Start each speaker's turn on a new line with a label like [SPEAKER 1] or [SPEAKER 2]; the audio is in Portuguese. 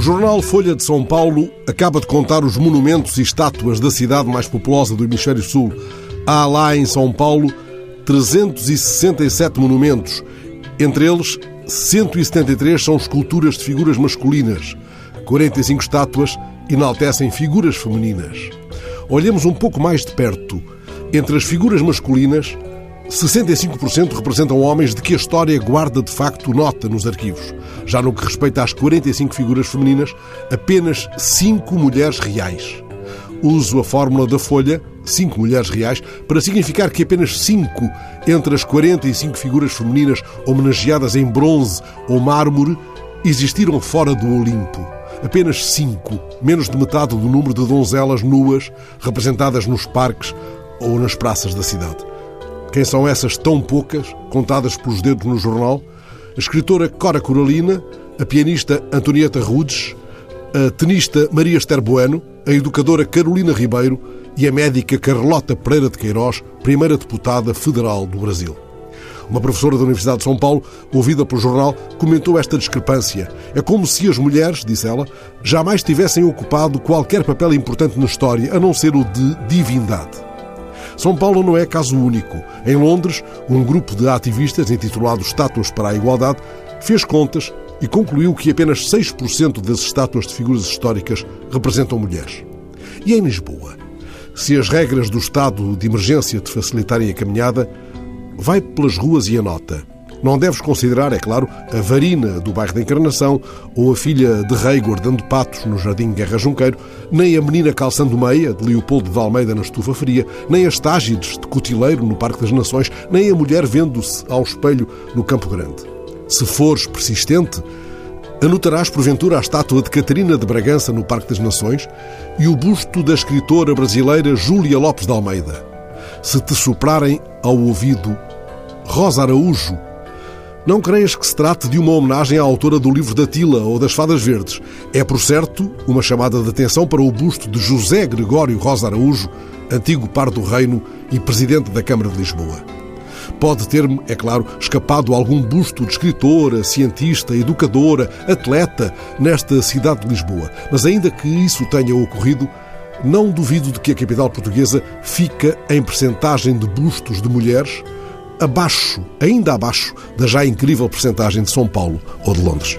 [SPEAKER 1] jornal Folha de São Paulo acaba de contar os monumentos e estátuas da cidade mais populosa do Hemisfério Sul. Há lá em São Paulo 367 monumentos. Entre eles, 173 são esculturas de figuras masculinas. 45 estátuas enaltecem figuras femininas. Olhemos um pouco mais de perto. Entre as figuras masculinas, 65% representam homens de que a história guarda de facto nota nos arquivos. Já no que respeita às 45 figuras femininas, apenas 5 mulheres reais. Uso a fórmula da Folha, 5 mulheres reais, para significar que apenas 5 entre as 45 figuras femininas homenageadas em bronze ou mármore existiram fora do Olimpo. Apenas 5, menos de metade do número de donzelas nuas representadas nos parques ou nas praças da cidade. Quem são essas tão poucas, contadas pelos dedos no jornal? A escritora Cora Coralina, a pianista Antonieta Rudes, a tenista Maria Esther Bueno, a educadora Carolina Ribeiro e a médica Carlota Pereira de Queiroz, primeira deputada federal do Brasil. Uma professora da Universidade de São Paulo, ouvida pelo jornal, comentou esta discrepância. É como se as mulheres, disse ela, jamais tivessem ocupado qualquer papel importante na história, a não ser o de divindade. São Paulo não é caso único. Em Londres, um grupo de ativistas intitulado Estátuas para a Igualdade fez contas e concluiu que apenas 6% das estátuas de figuras históricas representam mulheres. E em Lisboa? Se as regras do estado de emergência te facilitarem a caminhada, vai pelas ruas e anota. Não deves considerar, é claro, a Varina do bairro da Encarnação ou a filha de rei guardando patos no Jardim Guerra Junqueiro, nem a menina calçando meia de Leopoldo de Almeida na Estufa Fria, nem as Tágides de Cotileiro no Parque das Nações, nem a mulher vendo-se ao espelho no Campo Grande. Se fores persistente, anotarás porventura a estátua de Catarina de Bragança no Parque das Nações e o busto da escritora brasileira Júlia Lopes de Almeida. Se te soprarem ao ouvido Rosa Araújo, não creias que se trate de uma homenagem à autora do livro da Tila ou das Fadas Verdes. É, por certo, uma chamada de atenção para o busto de José Gregório Rosa Araújo, antigo par do reino e presidente da Câmara de Lisboa. Pode ter-me, é claro, escapado algum busto de escritora, cientista, educadora, atleta nesta cidade de Lisboa, mas ainda que isso tenha ocorrido, não duvido de que a capital portuguesa fica em percentagem de bustos de mulheres abaixo, ainda abaixo, da já incrível percentagem de São Paulo ou de Londres.